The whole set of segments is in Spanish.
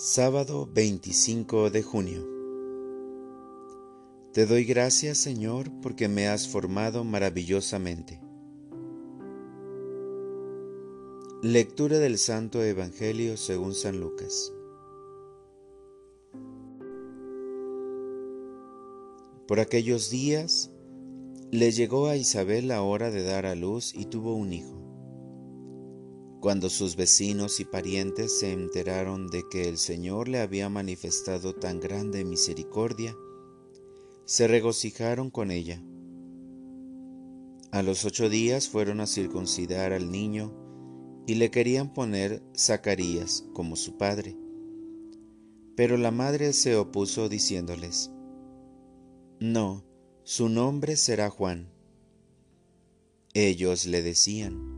Sábado 25 de junio. Te doy gracias, Señor, porque me has formado maravillosamente. Lectura del Santo Evangelio según San Lucas. Por aquellos días le llegó a Isabel la hora de dar a luz y tuvo un hijo. Cuando sus vecinos y parientes se enteraron de que el Señor le había manifestado tan grande misericordia, se regocijaron con ella. A los ocho días fueron a circuncidar al niño y le querían poner Zacarías como su padre. Pero la madre se opuso diciéndoles, No, su nombre será Juan. Ellos le decían,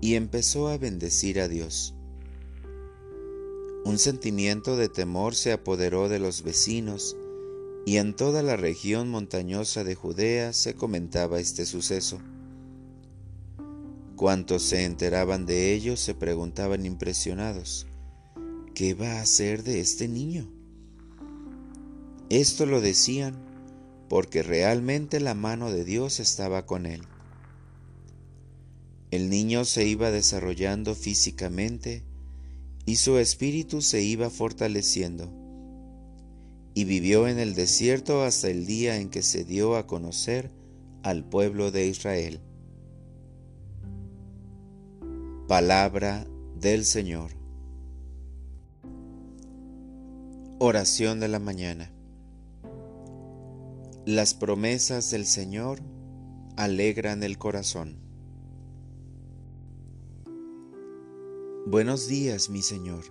y empezó a bendecir a Dios. Un sentimiento de temor se apoderó de los vecinos y en toda la región montañosa de Judea se comentaba este suceso. Cuantos se enteraban de ello se preguntaban impresionados, ¿qué va a hacer de este niño? Esto lo decían porque realmente la mano de Dios estaba con él. El niño se iba desarrollando físicamente y su espíritu se iba fortaleciendo. Y vivió en el desierto hasta el día en que se dio a conocer al pueblo de Israel. Palabra del Señor. Oración de la mañana. Las promesas del Señor alegran el corazón. Buenos días, mi Señor.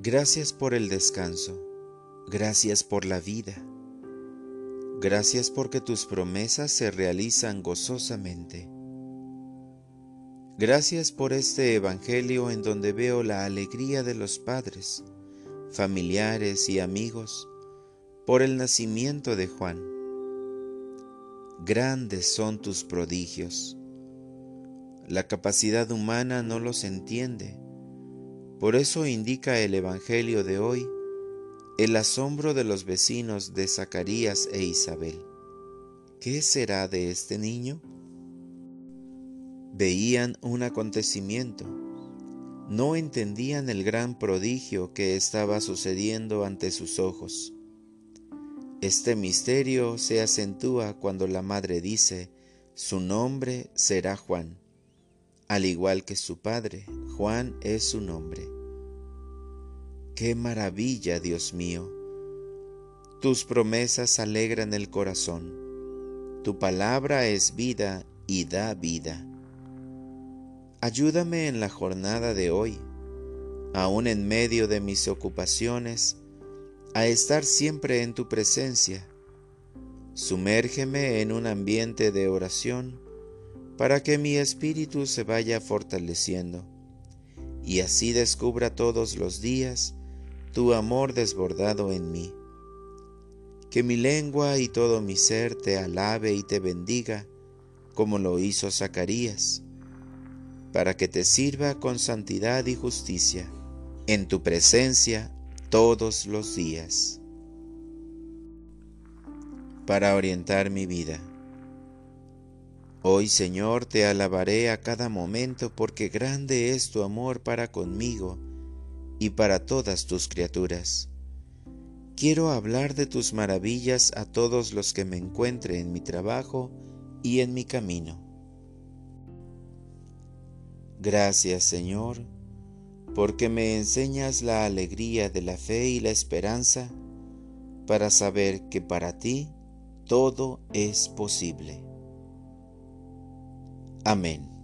Gracias por el descanso. Gracias por la vida. Gracias porque tus promesas se realizan gozosamente. Gracias por este Evangelio en donde veo la alegría de los padres, familiares y amigos por el nacimiento de Juan. Grandes son tus prodigios la capacidad humana no los entiende. Por eso indica el Evangelio de hoy el asombro de los vecinos de Zacarías e Isabel. ¿Qué será de este niño? Veían un acontecimiento, no entendían el gran prodigio que estaba sucediendo ante sus ojos. Este misterio se acentúa cuando la madre dice, su nombre será Juan al igual que su padre, Juan es su nombre. ¡Qué maravilla, Dios mío! Tus promesas alegran el corazón. Tu palabra es vida y da vida. Ayúdame en la jornada de hoy, aun en medio de mis ocupaciones, a estar siempre en tu presencia. Sumérgeme en un ambiente de oración para que mi espíritu se vaya fortaleciendo y así descubra todos los días tu amor desbordado en mí. Que mi lengua y todo mi ser te alabe y te bendiga, como lo hizo Zacarías, para que te sirva con santidad y justicia en tu presencia todos los días. Para orientar mi vida. Hoy, Señor, te alabaré a cada momento porque grande es tu amor para conmigo y para todas tus criaturas. Quiero hablar de tus maravillas a todos los que me encuentre en mi trabajo y en mi camino. Gracias, Señor, porque me enseñas la alegría de la fe y la esperanza para saber que para ti todo es posible. Amén.